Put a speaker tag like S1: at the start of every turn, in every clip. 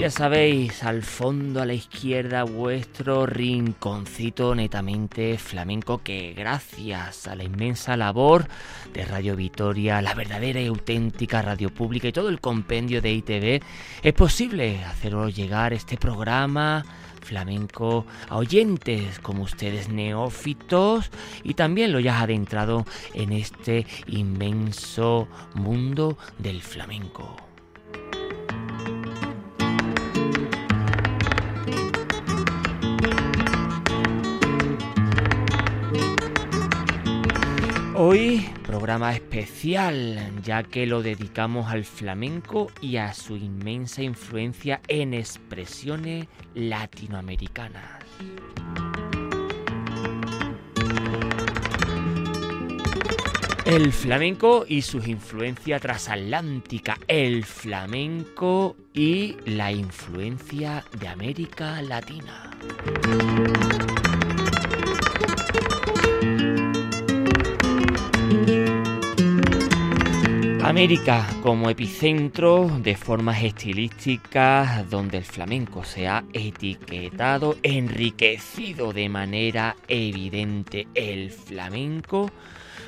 S1: Ya sabéis, al fondo a la izquierda vuestro rinconcito netamente flamenco que gracias a la inmensa labor de Radio Vitoria, la verdadera y auténtica radio pública y todo el compendio de ITV, es posible haceros llegar este programa flamenco a oyentes como ustedes neófitos y también lo ya adentrado en este inmenso mundo del flamenco. Hoy programa especial ya que lo dedicamos al flamenco y a su inmensa influencia en expresiones latinoamericanas. El flamenco y sus influencias transatlántica, el flamenco y la influencia de América Latina. América como epicentro de formas estilísticas donde el flamenco se ha etiquetado, enriquecido de manera evidente el flamenco.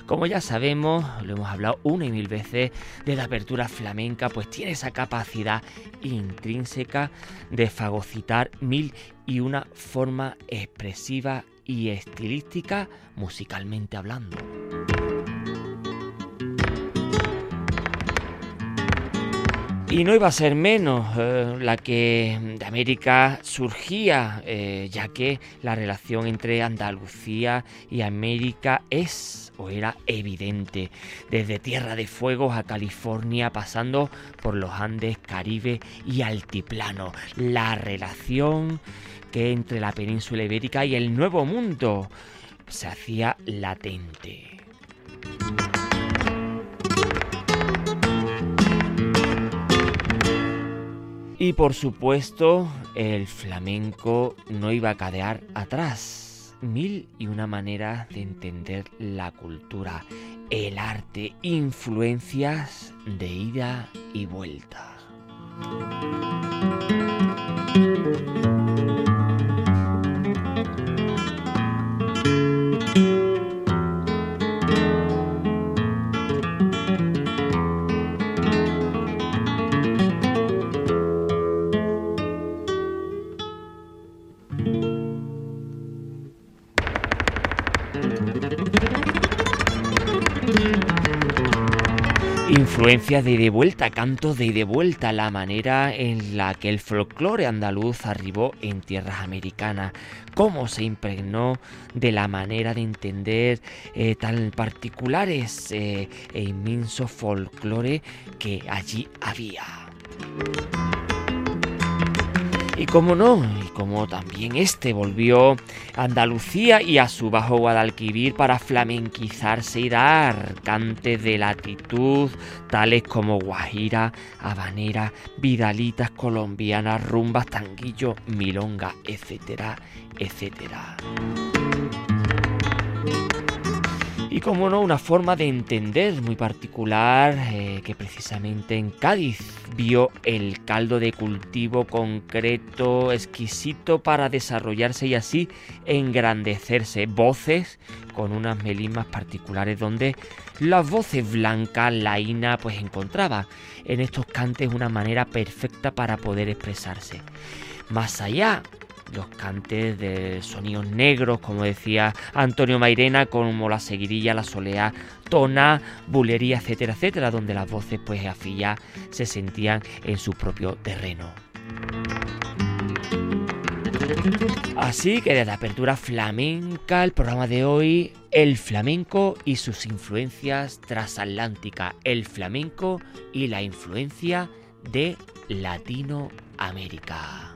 S1: Como ya sabemos, lo hemos hablado una y mil veces de la apertura flamenca, pues tiene esa capacidad intrínseca de fagocitar mil y una forma expresiva y estilística musicalmente hablando. Y no iba a ser menos eh, la que de América surgía, eh, ya que la relación entre Andalucía y América es o era evidente, desde Tierra de Fuegos a California, pasando por los Andes, Caribe y Altiplano. La relación que entre la península ibérica y el Nuevo Mundo se hacía latente. Y por supuesto, el flamenco no iba a cadear atrás. Mil y una manera de entender la cultura, el arte, influencias de ida y vuelta. Influencias de de vuelta, cantos de de vuelta, la manera en la que el folclore andaluz arribó en tierras americanas, cómo se impregnó de la manera de entender eh, tan particulares eh, e inmenso folclore que allí había.
S2: Y como no, y como también este volvió a Andalucía y a su bajo Guadalquivir para flamenquizarse y dar cantes de latitud tales como guajira, habanera, vidalitas colombianas, rumbas, tanguillo, milonga, etcétera, etcétera como no, una forma de entender muy particular eh, que precisamente en Cádiz vio el caldo de cultivo concreto, exquisito para desarrollarse y así engrandecerse. Voces con unas melismas particulares donde las voces blancas, laína, pues encontraba en estos cantes una manera perfecta para poder expresarse. Más allá los cantes de sonidos negros, como decía Antonio Mairena, como la seguirilla, la soleá, tona, bulería, etcétera, etcétera, donde las voces pues ya se sentían en su propio terreno. Así que desde Apertura Flamenca, el programa de hoy, el flamenco y sus influencias transatlánticas, el flamenco y la influencia de Latinoamérica.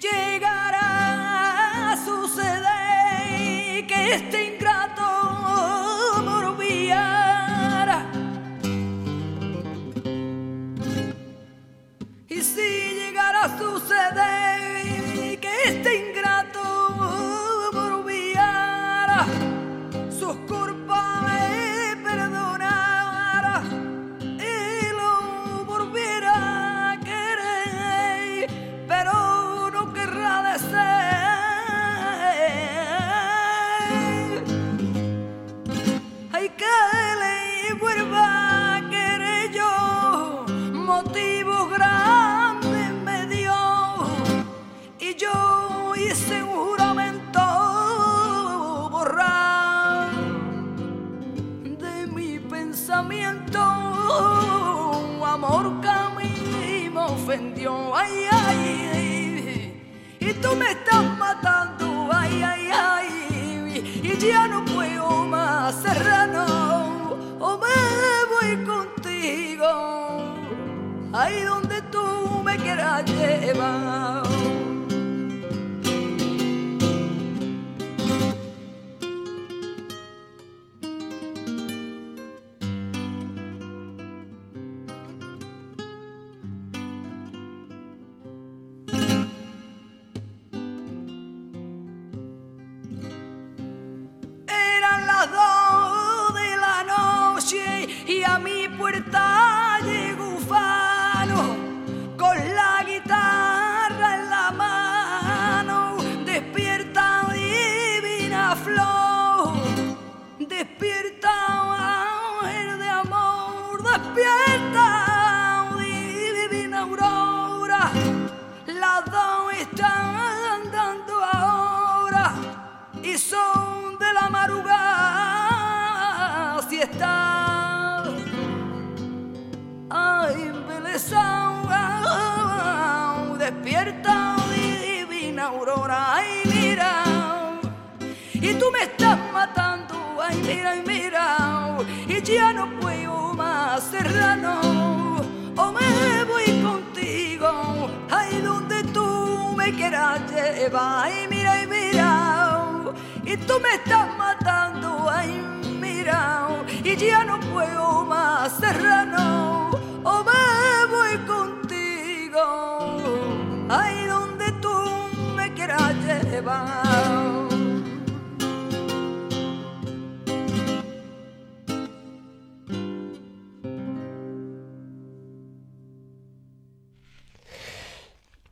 S2: llegará a suceder que este ingrato contigo, ahí donde tú me quieras llevar.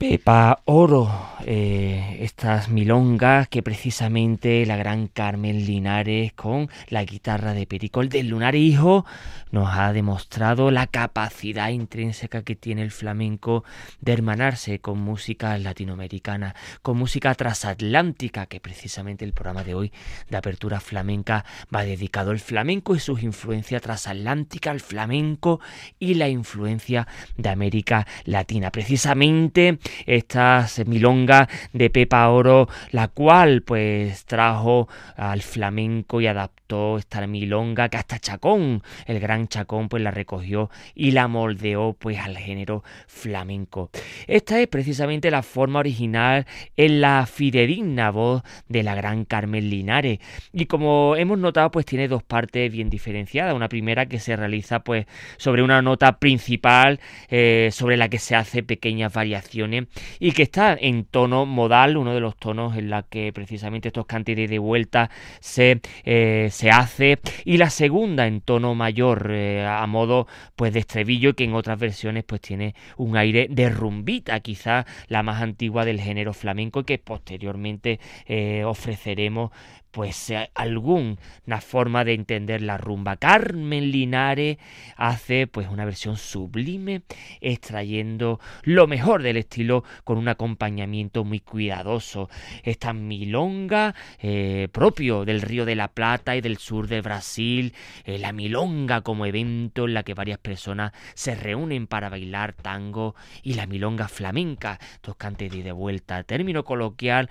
S1: Pepa Oro, eh, estas milongas que precisamente la gran Carmen Linares con la guitarra de Pericol del Lunar Hijo nos ha demostrado la capacidad intrínseca que tiene el flamenco de hermanarse con música latinoamericana, con música transatlántica, que precisamente el programa de hoy de apertura flamenca va dedicado al flamenco y sus influencias transatlántica, al flamenco y la influencia de América Latina. Precisamente esta de Pepa Oro, la cual pues trajo al flamenco y adaptó esta milonga que hasta Chacón, el gran Chacón, pues la recogió y la moldeó pues al género flamenco. Esta es precisamente la forma original en la fidedigna voz de la gran Carmen Linares y como hemos notado pues tiene dos partes bien diferenciadas. Una primera que se realiza pues sobre una nota principal eh, sobre la que se hace pequeñas variaciones y que está en tono modal, uno de los tonos en la que precisamente estos cantes de vuelta se, eh, se hace. Y la segunda en tono mayor eh, a modo pues de estribillo que en otras versiones pues tiene un aire de rumbita quizá la más antigua del género flamenco que posteriormente eh, ofreceremos pues eh, alguna forma de entender la rumba. Carmen Linares hace pues una versión sublime extrayendo lo mejor del estilo con un acompañamiento muy cuidadoso. Esta milonga eh, propio del Río de la Plata y del sur de Brasil, eh, la milonga como evento en la que varias personas se reúnen para bailar tango y la milonga flamenca, tocante de vuelta, término coloquial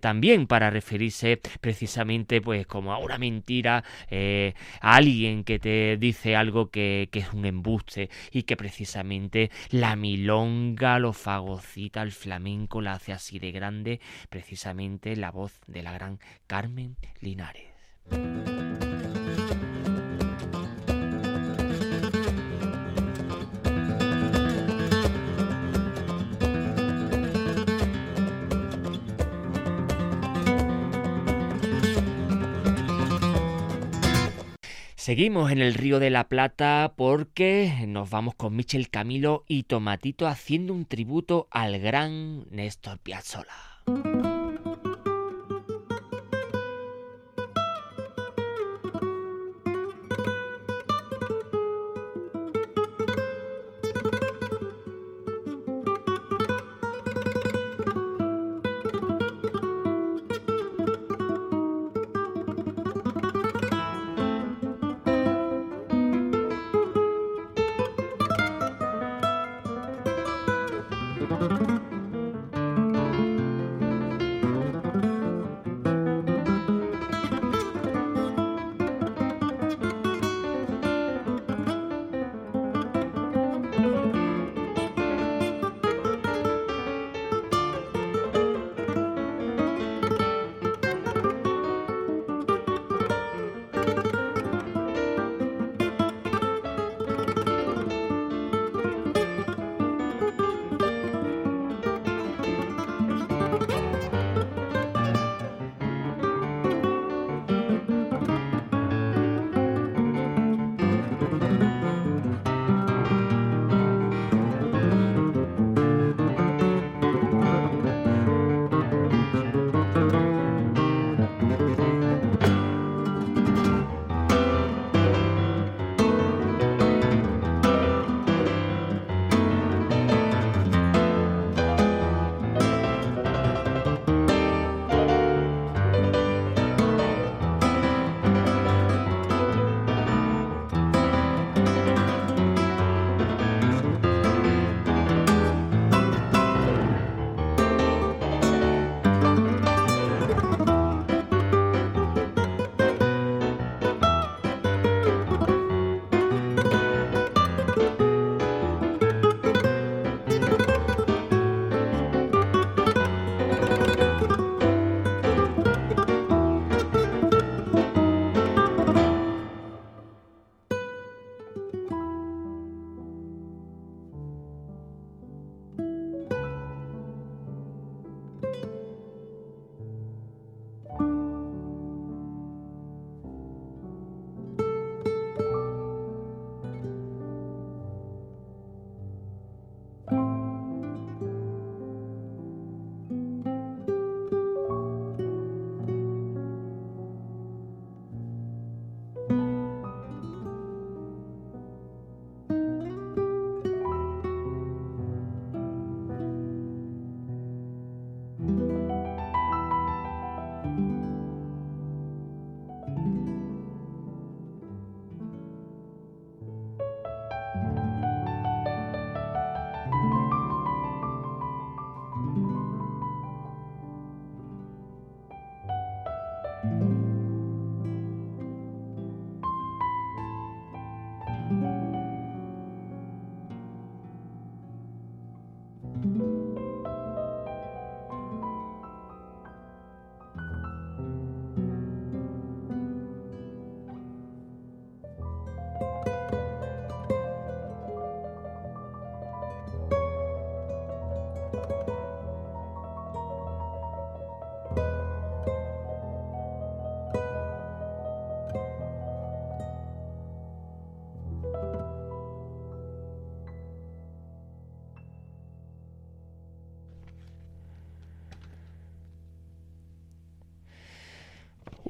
S1: también para referirse precisamente precisamente pues como a una mentira, eh, alguien que te dice algo que, que, es un embuste y que precisamente la milonga lo fagocita, el flamenco la hace así de grande, precisamente la voz de la gran Carmen Linares. Seguimos en el Río de la Plata porque nos vamos con Michel Camilo y Tomatito haciendo un tributo al gran Néstor Piazzolla.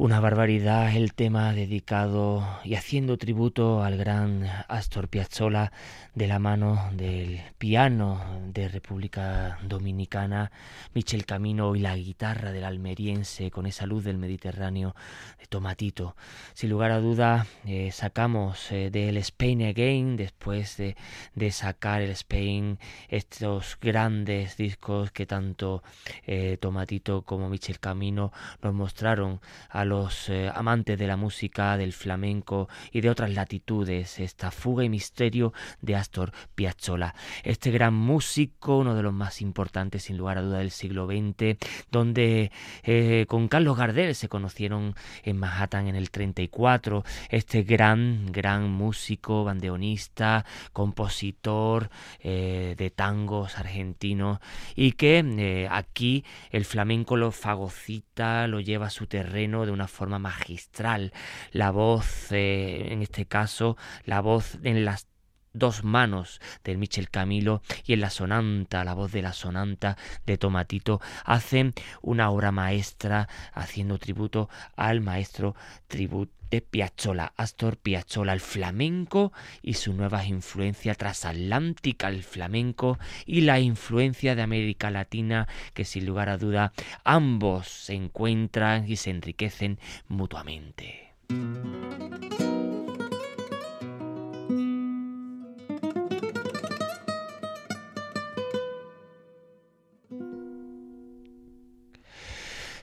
S1: Una barbaridad el tema dedicado y haciendo tributo al gran Astor Piazzolla de la mano del piano de República Dominicana, Michel Camino y la guitarra del almeriense con esa luz del Mediterráneo de Tomatito. Sin lugar a duda eh, sacamos eh, del Spain Again después de, de, sacar el Spain estos grandes discos que tanto eh, Tomatito como Michel Camino nos mostraron a los eh, amantes de la música, del flamenco y de otras latitudes, esta fuga y misterio de Astor Piazzolla. Este gran músico, uno de los más importantes sin lugar a duda del siglo XX, donde eh, con Carlos Gardel se conocieron en Manhattan en el 34, este gran, gran músico, bandeonista, compositor eh, de tangos argentinos y que aquí el flamenco lo fagocita, lo lleva a su terreno de una forma magistral. La voz, eh, en este caso, la voz en las dos manos del Michel Camilo y en la sonanta, la voz de la sonanta de Tomatito, hacen una obra maestra haciendo tributo al maestro tributo de Piazzolla, Astor Piazzolla, el flamenco y su nueva influencia transatlántica al flamenco y la influencia de América Latina que sin lugar a duda ambos se encuentran y se enriquecen mutuamente.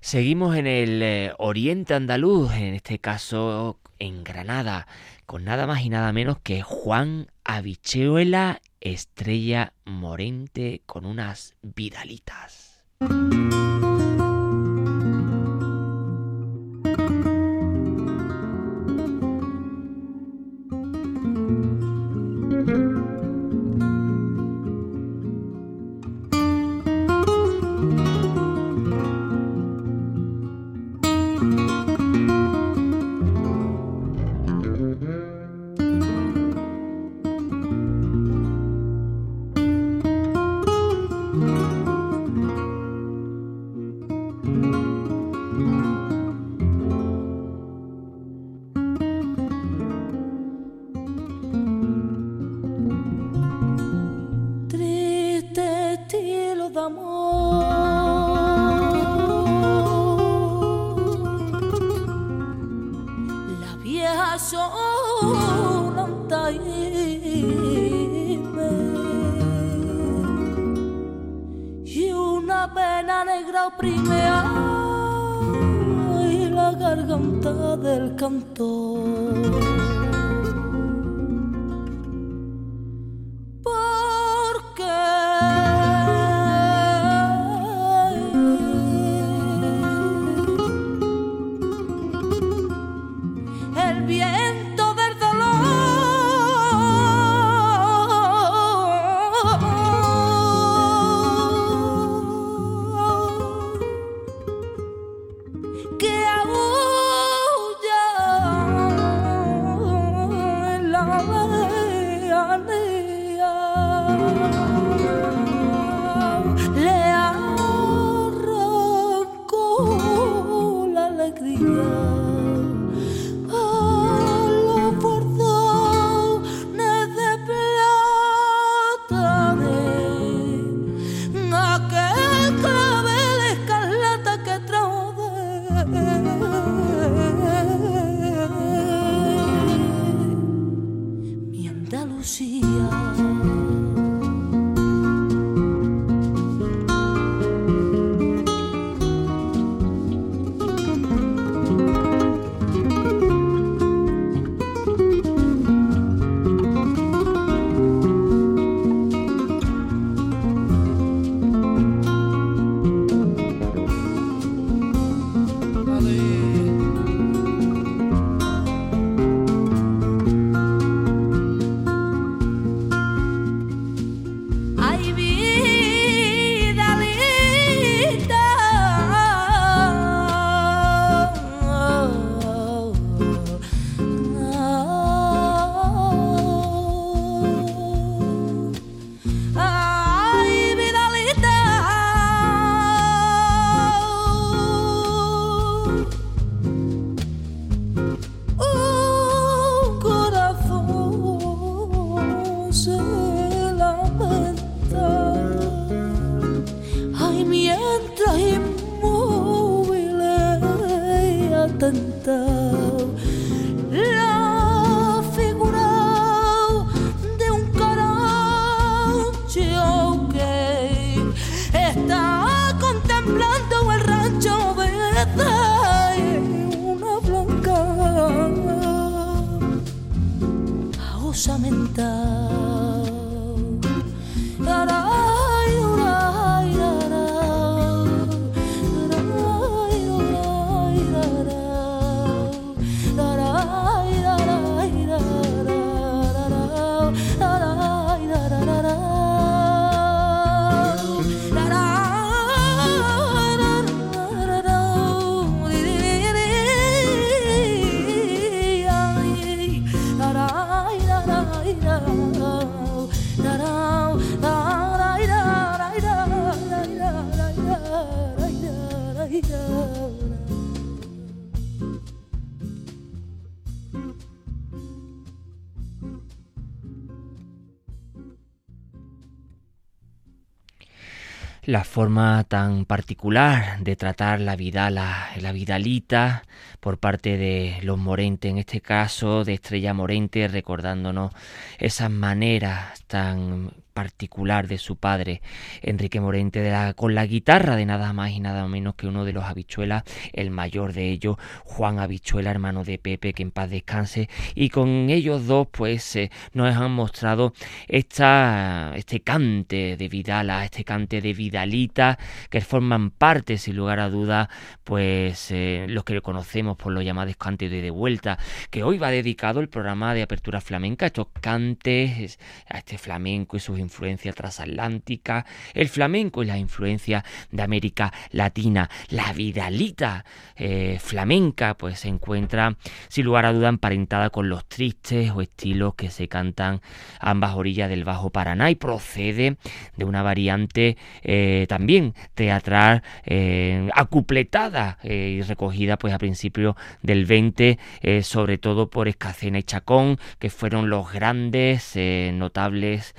S1: Seguimos en el eh, oriente andaluz, en este caso en Granada, con nada más y nada menos que Juan Abichuela Estrella Morente con unas vidalitas. La forma tan particular de tratar la vidala, la vidalita por parte de los Morente, en este caso de Estrella Morente, recordándonos esas maneras tan particular de su padre, Enrique Morente, con la guitarra de nada más y nada menos que uno de los habichuelas, el mayor de ellos, Juan Habichuela, hermano de Pepe, que en paz descanse, y con ellos dos, pues eh, nos han mostrado esta, este cante de Vidala, este cante de Vidalita, que forman parte, sin lugar a duda, pues eh, los que conocemos por los llamados cantes de de vuelta, que hoy va dedicado el programa de apertura flamenca, estos cantes, a este flamenco y sus influencia transatlántica, el flamenco y la influencia de América Latina. La vidalita eh, flamenca pues se encuentra sin lugar a duda emparentada con los tristes o estilos que se cantan a ambas orillas del Bajo Paraná y procede de una variante eh, también teatral eh, acupletada y recogida pues a principios del 20 sobre todo por Escacena y Chacón que fueron los grandes notables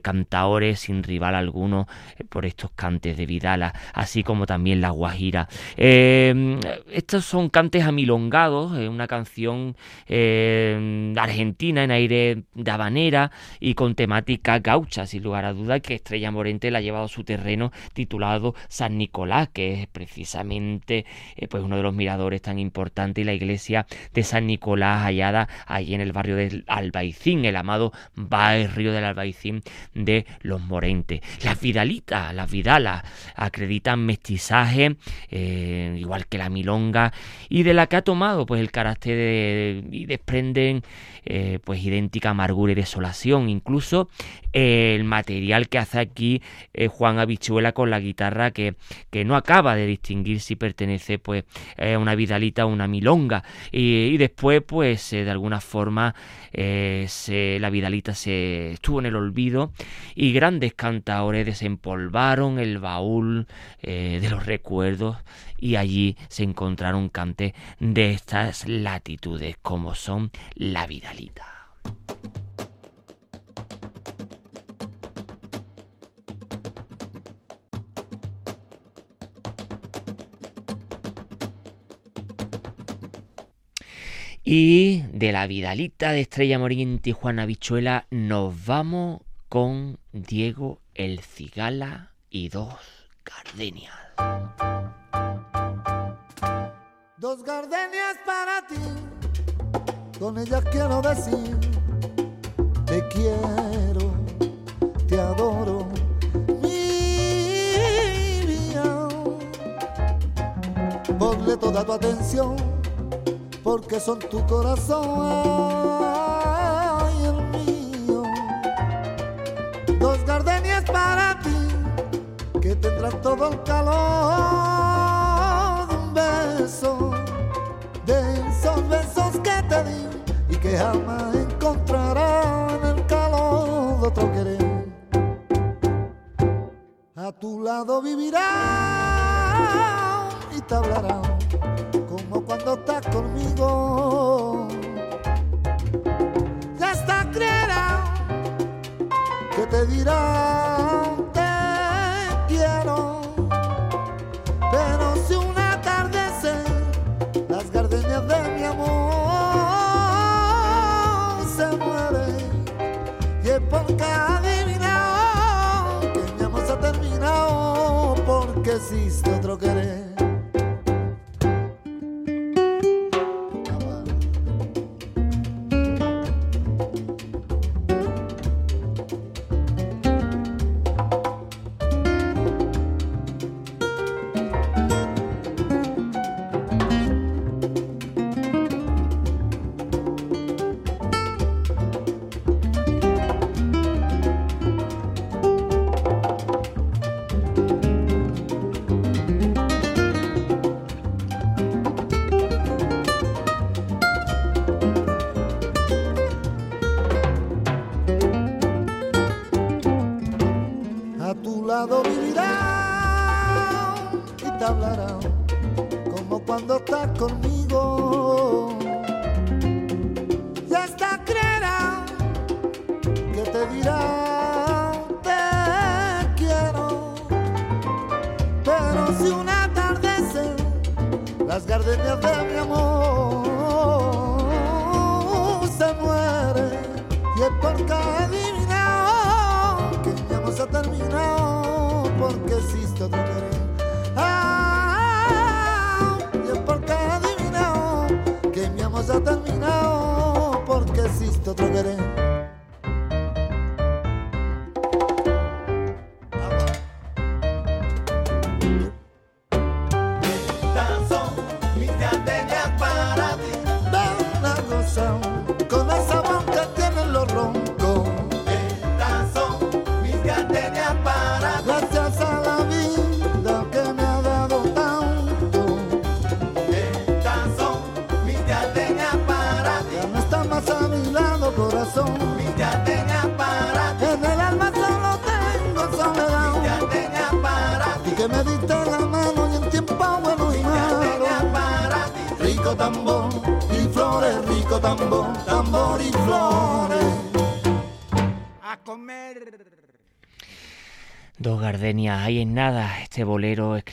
S1: cantaores sin rival alguno eh, por estos cantes de Vidala, así como también la Guajira. Em, estos son cantes amilongados, eh, una canción em, argentina en aire de habanera y con temática gaucha, sin lugar a duda, que Estrella Morente la ha llevado a su terreno titulado San Nicolás, que es precisamente eh, pues uno de los miradores tan importantes y la iglesia de San Nicolás hallada allí en el barrio del Albaicín, el amado barrio del Albaicín de los Morentes. Las Vidalitas, las Vidalas, acreditan mestizaje, eh, igual que la Milonga, y de la que ha tomado pues el carácter de, y desprenden eh, pues idéntica amargura y desolación. Incluso el material que hace aquí Juan Habichuela con la guitarra que, que, no acaba de distinguir si pertenece pues a una Vidalita o una Milonga. Y, después pues de alguna forma se, la Vidalita se estuvo en el olvido y grandes cantaores desempolvaron el baúl eh, de los recuerdos y allí se encontraron cantes de estas latitudes como son la Vidalita. Y de la Vidalita de Estrella Moriente y Juana Bichuela nos vamos con Diego el Cigala y dos gardenias.
S3: Dos gardenias para ti, con ellas quiero decir, te quiero, te adoro, vida. Ponle toda tu atención, porque son tu corazón todo el calor. De un beso, de esos besos que te di y que jamás encontrarán el calor de otro querer. A tu lado vivirá y te hablará como cuando estás conmigo. lado y te hablará como cuando estás conmigo. Y hasta creerá que te dirá te quiero. Pero si un atardecer las gardenias de mi amor querer. Ah, y es porque adivinado que mi amor se ha terminado porque existe otro querer.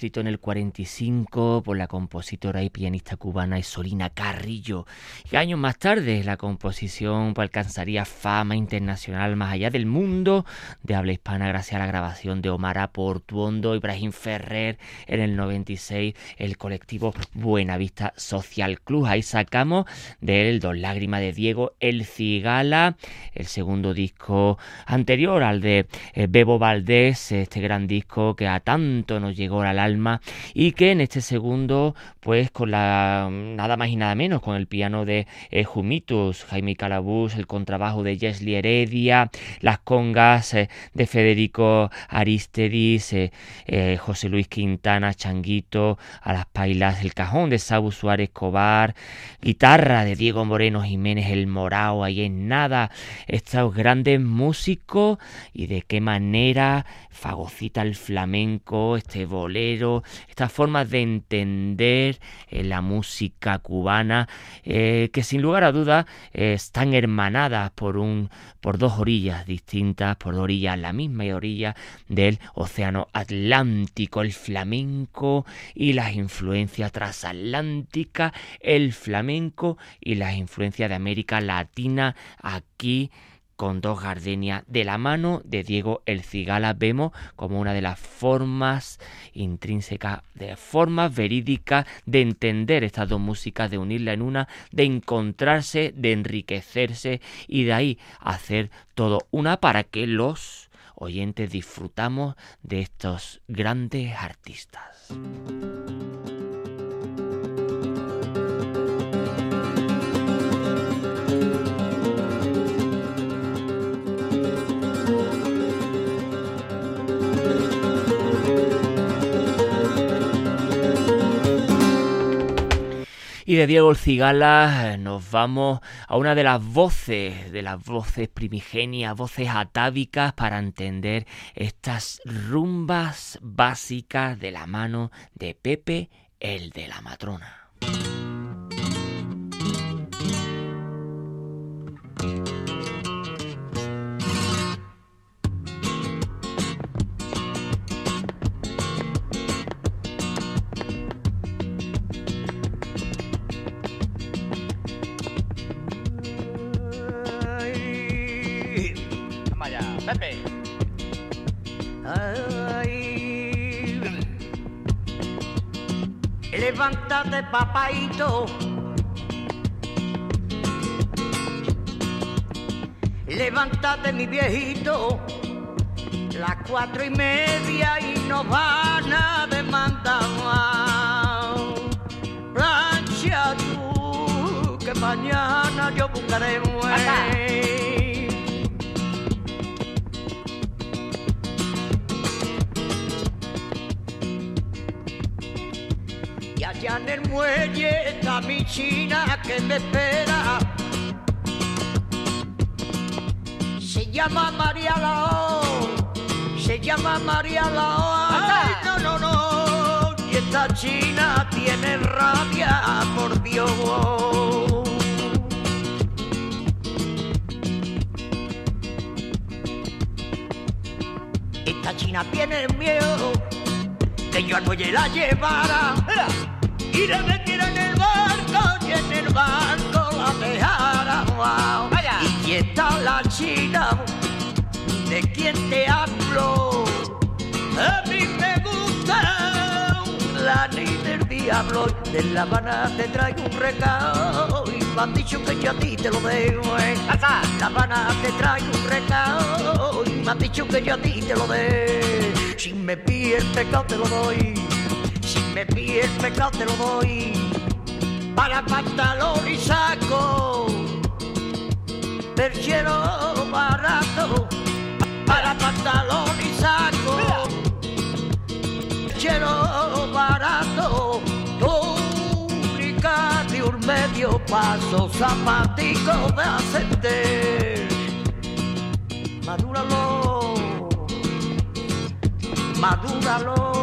S1: Escrito en el 45 por la compositora y pianista cubana Isolina Carrillo. Y años más tarde la composición alcanzaría fama internacional más allá del mundo de habla hispana gracias a la grabación de Omar Portuondo Ibrahim Ferrer en el 96 el colectivo Buenavista Social Club. Ahí sacamos de él Dos lágrimas de Diego El Cigala, el segundo disco anterior al de eh, Bebo Valdés, este gran disco que a tanto nos llegó al alma y que en este segundo pues con la nada más y nada menos con el piano de eh, Jumitus, Jaime Calabús, el contrabajo de Jesli Heredia, las congas eh, de Federico Aristedis, eh, José Luis Quintana, Changuito, a las pailas el cajón de Sabu Suárez Cobar, guitarra de Diego Moreno Jiménez el Morao, ahí en nada, estos grandes músicos y de qué manera fagocita el flamenco, este bolero, estas formas de entender eh, la música cubana, eh, que sin lugar a dudas eh, están hermanadas por, un, por dos orillas distintas, por dos orillas, la misma orilla del Océano Atlántico, el flamenco y las influencias transatlánticas, el flamenco y las influencias de América Latina aquí con dos gardenias de la mano de Diego El Cigala vemos como una de las formas intrínsecas, de formas verídicas de entender estas dos músicas, de unirla en una, de encontrarse, de enriquecerse y de ahí hacer todo una para que los oyentes disfrutamos de estos grandes artistas. De Diego El Cigala eh, nos vamos a una de las voces, de las voces primigenias, voces atávicas para entender estas rumbas básicas de la mano de Pepe, el de la matrona.
S4: Papaito. Levántate, mi viejito. Las cuatro y media y nos van a demandar. Plancha tú, que mañana yo buscaré un En el muelle está mi china que me espera. Se llama María Lao, se llama María Lao. Ay, no, no, no. Y esta china tiene rabia, por Dios. Esta china tiene miedo que yo al muelle la llevara y le en el barco y en el barco la dejara y está la china de quien te hablo. A mí me gusta la ni del diablo de La Habana te traigo un recado y me han dicho que yo a ti te lo dejo eh. La Habana te traigo un recado y me han dicho que yo a ti te lo dejo si me pide el pecado te lo doy me pide el pecado te lo doy para pantalón y saco perchero barato para pantalón y saco perchero barato. Túnica de un medio paso zapatico de ascender madúralo madúralo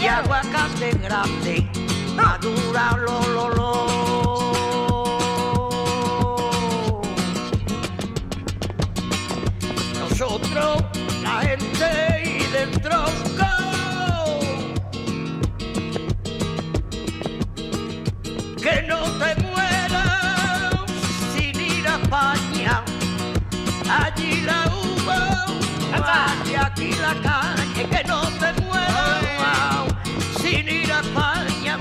S4: y aguacate grande madúralo lo, lo. nosotros, la gente y del tronco. Que no te mueras sin ir a España, allí la uva, y aquí la calle, que no te mueras sin ir a España,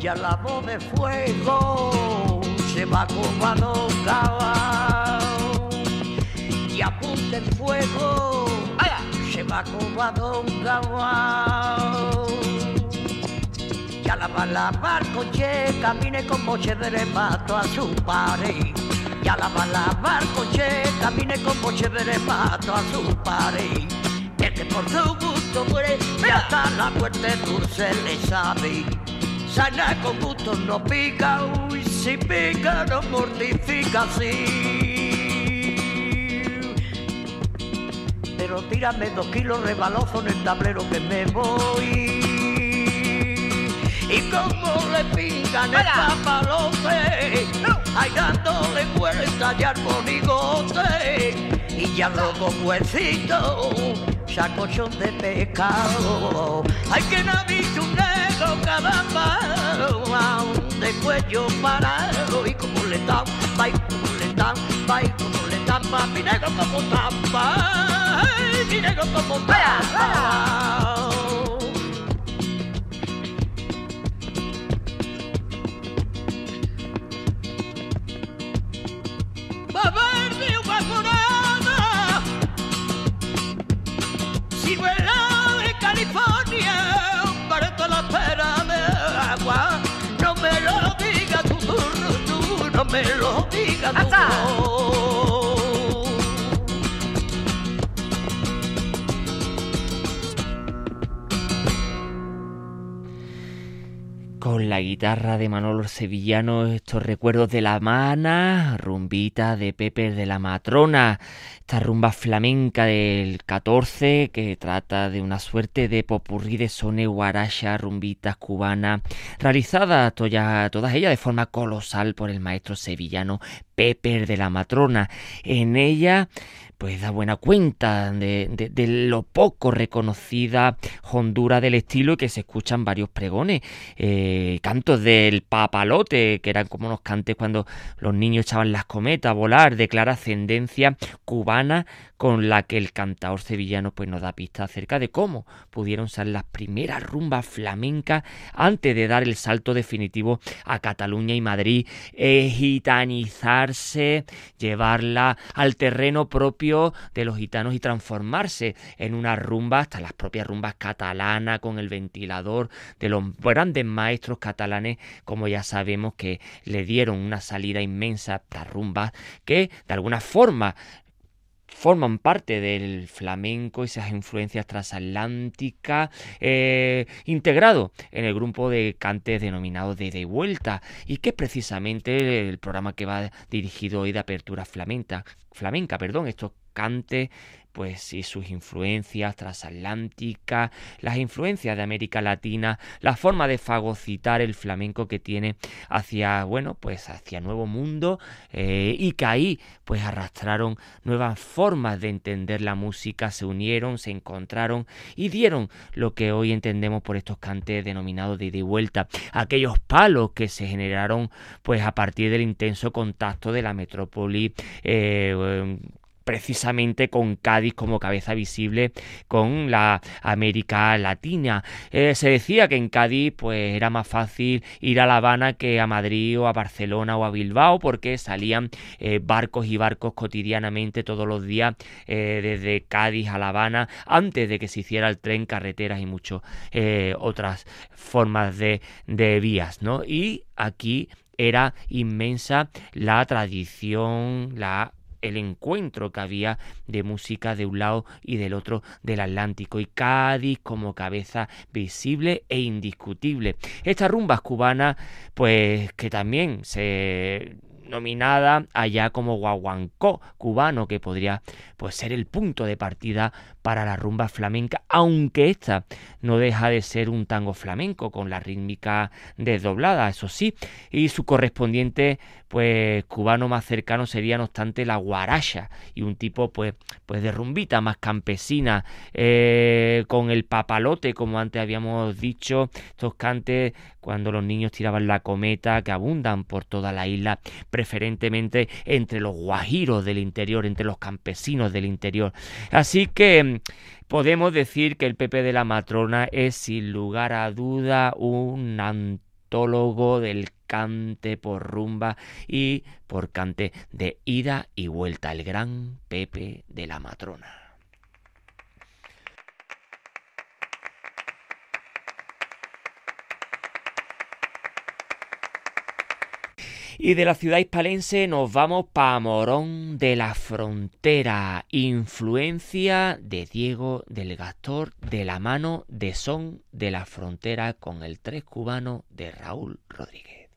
S4: ya la voz de fuego se va como caballos y apunta el fuego, se va como Gabao. Ya la va la barcoche, camine con moche de reparto a su pared. Ya la va la barcoche, camine con moche de reparto a su pared. Por su gusto muere, y hasta la muerte dulce le sabe. Sana con gusto no pica, uy, si pica no mortifica, sí. pero tírame dos kilos rebalozo en el tablero que me voy. Y como le pingan el papalote, ay dándole vuelta ya al monigote, y ya luego huesito, sacochón de pescado. Hay que no ha visto un negro caramba, de cuello parado, y como le dan, va y como le dan, va y como le dan, va mi negro como tapa, mi negro como tapa. Me lo digas
S1: La guitarra de Manolo Sevillano, estos recuerdos de la mana, rumbita de Pepe de la Matrona, esta rumba flamenca del 14 que trata de una suerte de popurrí de sone guaracha, rumbitas cubanas, realizada toda, todas ellas de forma colosal por el maestro sevillano Pepe de la Matrona. En ella pues da buena cuenta de, de, lo poco reconocida hondura del estilo y que se escuchan varios pregones. Eh, cantos del papalote, que eran como unos cantes cuando los niños echaban las cometas a volar, de clara ascendencia cubana con la que el cantador sevillano pues nos da pista acerca de cómo pudieron ser las primeras rumbas flamencas antes de dar el salto definitivo a Cataluña y Madrid, eh, gitanizarse, llevarla al terreno propio de los gitanos y transformarse en una rumba, hasta las propias rumbas catalanas con el ventilador de los grandes maestros catalanes, como ya sabemos que le dieron una salida inmensa a rumbas que de alguna forma forman parte del flamenco, esas influencias transatlánticas, eh, integrado en el grupo de cantes denominado de De Vuelta, y que es precisamente el programa que va dirigido hoy de apertura flamenca, flamenca, perdón, estos cantes pues y sus influencias transatlánticas, las influencias de América Latina, la forma de fagocitar el flamenco que tiene hacia, bueno, pues hacia Nuevo Mundo eh, y que ahí pues arrastraron nuevas formas de entender la música, se unieron, se encontraron y dieron lo que hoy entendemos por estos cantes denominados de ida y vuelta, aquellos palos que se generaron pues a partir del intenso contacto de la metrópoli eh, precisamente con Cádiz como cabeza visible con la América Latina. Eh, se decía que en Cádiz pues era más fácil ir a La Habana que a Madrid o a Barcelona o a Bilbao porque salían eh, barcos y barcos cotidianamente todos los días eh, desde Cádiz a La Habana antes de que se hiciera el tren, carreteras y muchas otras formas de, de vías, ¿no? Y aquí era inmensa la tradición, la el encuentro que había de música de un lado y del otro del Atlántico y Cádiz como cabeza visible e indiscutible. Estas rumbas cubanas pues que también se nominada allá como guaguancó cubano, que podría pues, ser el punto de partida para la rumba flamenca, aunque esta no deja de ser un tango flamenco con la rítmica desdoblada, eso sí, y su correspondiente pues cubano más cercano sería no obstante la guaracha y un tipo pues pues de rumbita más campesina. Eh, con el papalote como antes habíamos dicho estos cantes cuando los niños tiraban la cometa que abundan por toda la isla preferentemente entre los guajiros del interior entre los campesinos del interior así que mm, podemos decir que el Pepe de la Matrona es sin lugar a duda un antólogo del cante por rumba y por cante de ida y vuelta, el gran Pepe de la Matrona. Y de la ciudad hispalense nos vamos para Morón de la Frontera, influencia de Diego del Gastor de la mano de Son de la Frontera con el tres cubano de Raúl Rodríguez.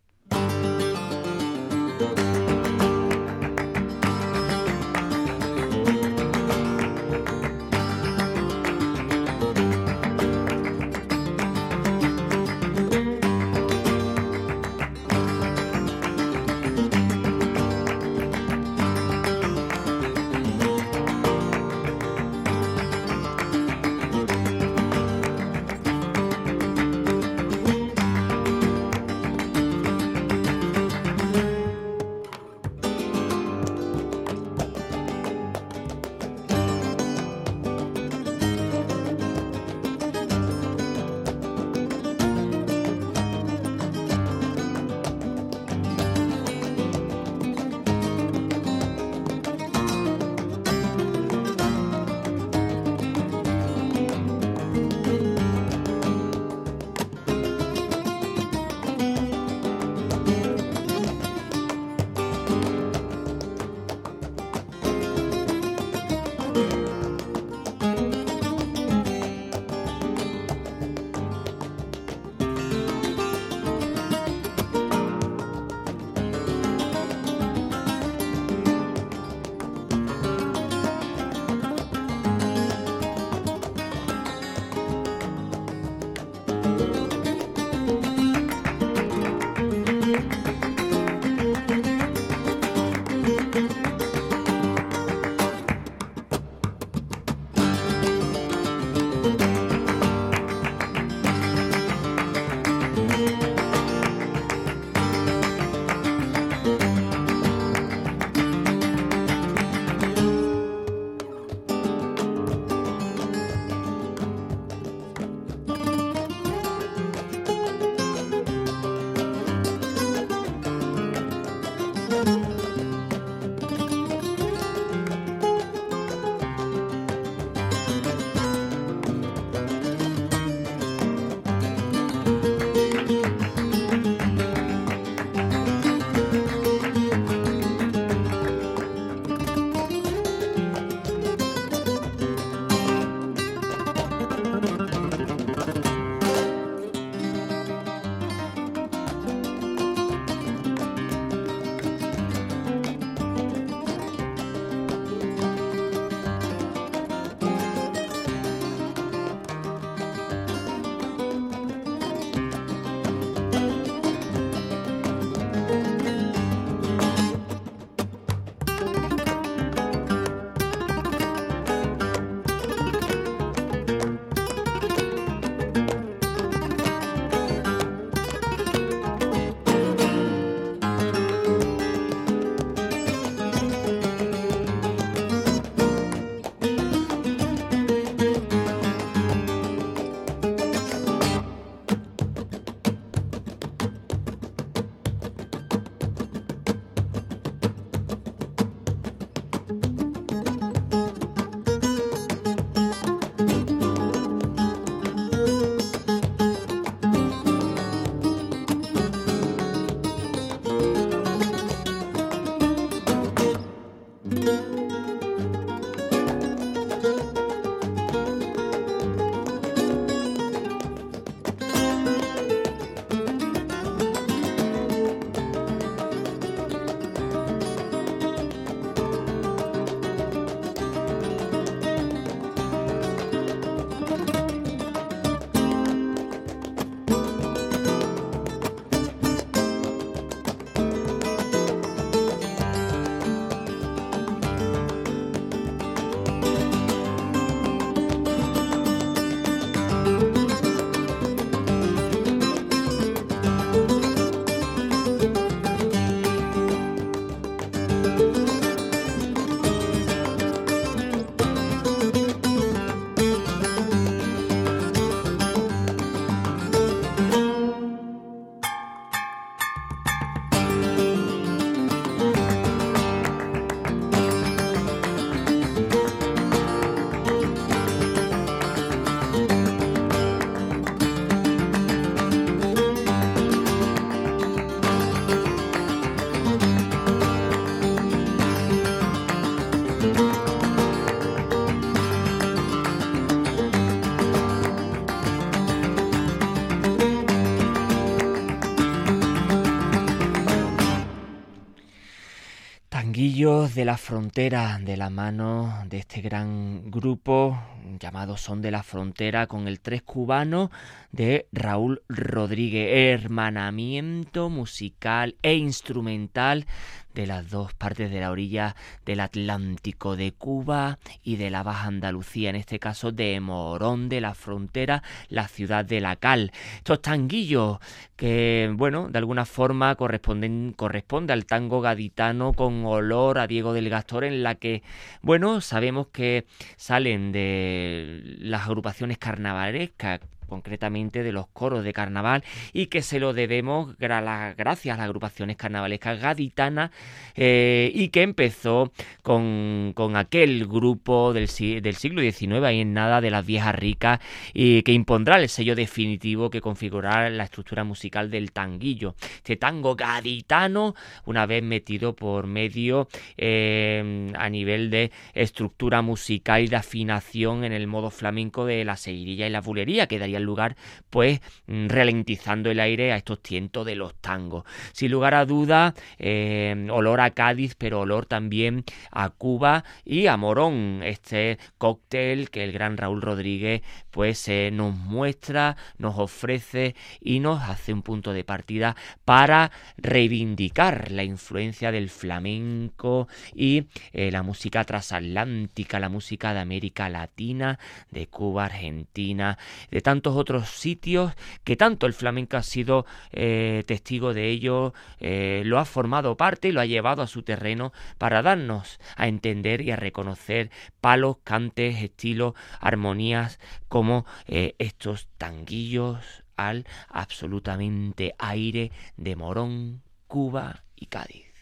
S1: De la Frontera, de la mano de este gran grupo llamado Son de la Frontera, con el tres cubano de Raúl Rodríguez, hermanamiento musical e instrumental de las dos partes de la orilla del Atlántico, de Cuba y de la Baja Andalucía, en este caso de Morón de la Frontera, la ciudad de La Cal. Estos tanguillos que, bueno, de alguna forma corresponden, corresponde al tango gaditano con olor a Diego del Gastor, en la que, bueno, sabemos que salen de las agrupaciones carnavalescas concretamente de los coros de carnaval y que se lo debemos gracias a las agrupaciones carnavalescas gaditanas eh, y que empezó con, aquel grupo del, siglo XIX ahí en nada de las viejas ricas y que impondrá el sello definitivo que configurará la estructura musical del tanguillo. Este tango gaditano una vez metido por medio eh, a nivel de estructura musical y de afinación en el modo flamenco de la seguirilla y la bulería que daría lugar, pues mm, ralentizando el aire a estos tientos de los tangos. Sin lugar a duda, eh, olor a Cádiz, pero olor también a Cuba y a Morón, este cóctel que el gran Raúl Rodríguez pues eh, nos muestra, nos ofrece y nos hace un punto de partida para reivindicar la influencia del flamenco y eh, la música transatlántica, la música de América Latina, de Cuba, Argentina, de tantos otros sitios que tanto el flamenco ha sido eh, testigo de ello, eh, lo ha formado parte y lo ha llevado a su terreno para darnos a entender y a reconocer palos, cantes, estilos, armonías como eh, estos tanguillos al absolutamente aire de Morón, Cuba y Cádiz.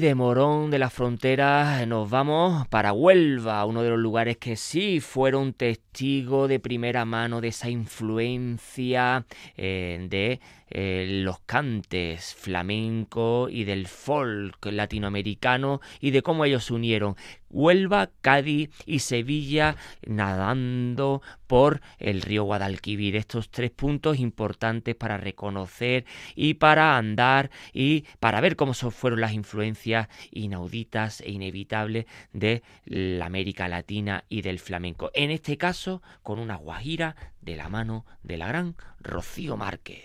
S1: De Morón de la Frontera nos vamos para Huelva, uno de los lugares que sí fueron testigos de primera mano de esa influencia eh, de eh, los cantes flamenco y del folk latinoamericano y de cómo ellos se unieron. Huelva, Cádiz y Sevilla nadando por el río Guadalquivir. Estos tres puntos importantes para reconocer y para andar y para ver cómo fueron las influencias inauditas e inevitables de la América Latina y del flamenco. En este caso, con una guajira de la mano de la gran Rocío Márquez.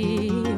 S5: see.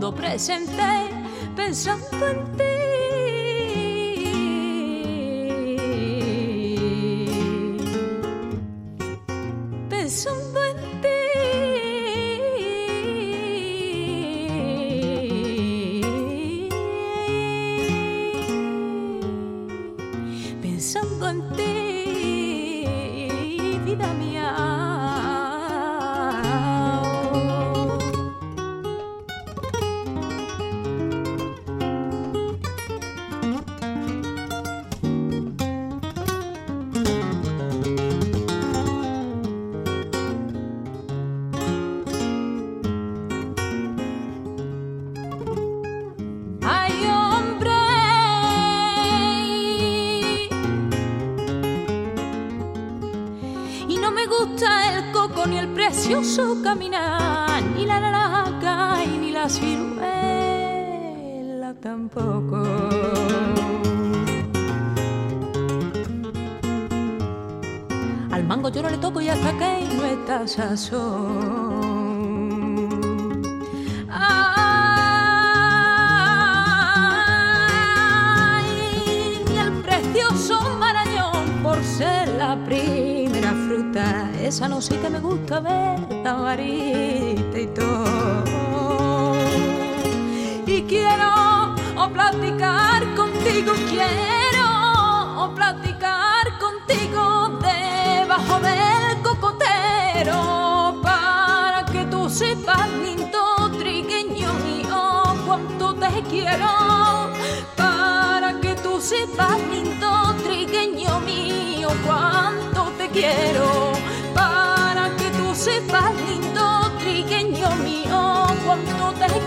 S5: Respondo presente, pensando en ti. Sazón. Ni el precioso marañón por ser la primera fruta. Esa no sí que me gusta ver la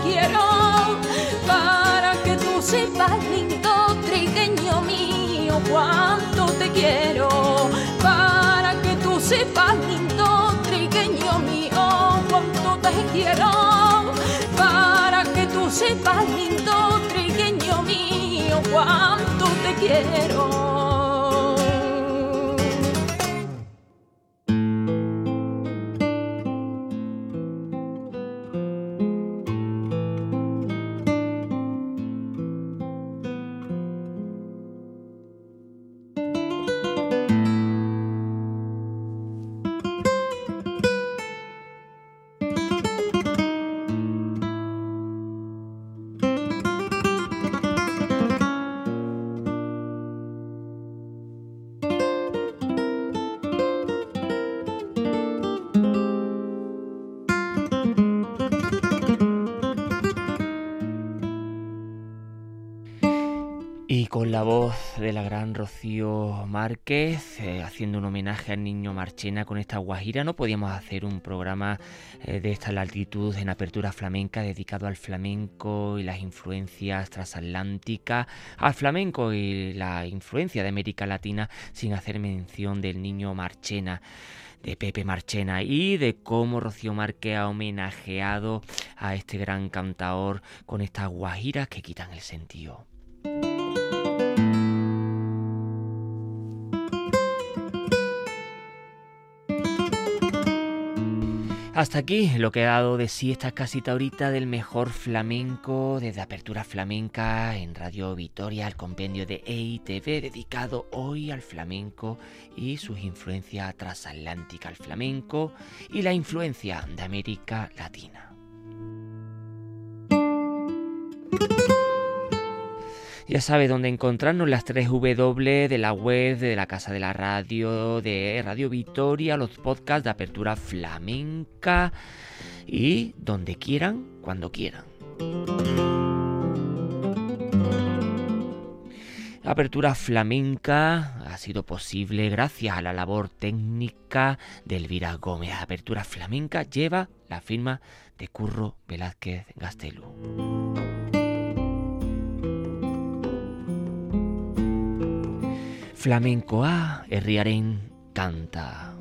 S5: quiero. Para que tú sepas, lindo trigueño mío, cuánto te quiero. Para que tú sepas, lindo trigueño mío, cuánto te quiero. Para que tú sepas, lindo trigueño mío, cuánto te quiero.
S1: De la gran Rocío Márquez, eh, haciendo un homenaje al niño Marchena con esta guajira, no podíamos hacer un programa eh, de esta latitud en apertura flamenca dedicado al flamenco y las influencias transatlánticas, al flamenco y la influencia de América Latina sin hacer mención del niño Marchena de Pepe Marchena y de cómo Rocío Márquez ha homenajeado a este gran cantaor con estas guajiras que quitan el sentido. Hasta aquí lo que ha dado de sí esta casita ahorita del mejor flamenco desde Apertura Flamenca en Radio Vitoria, el compendio de EITV dedicado hoy al flamenco y sus influencias transatlánticas al flamenco y la influencia de América Latina. Ya sabe dónde encontrarnos las 3 W de la web, de la Casa de la Radio, de Radio Vitoria, los podcasts de Apertura Flamenca y donde quieran, cuando quieran. Apertura flamenca ha sido posible gracias a la labor técnica de Elvira Gómez. Apertura flamenca lleva la firma de Curro Velázquez Gastelú. Flamencoa herriaren kanta.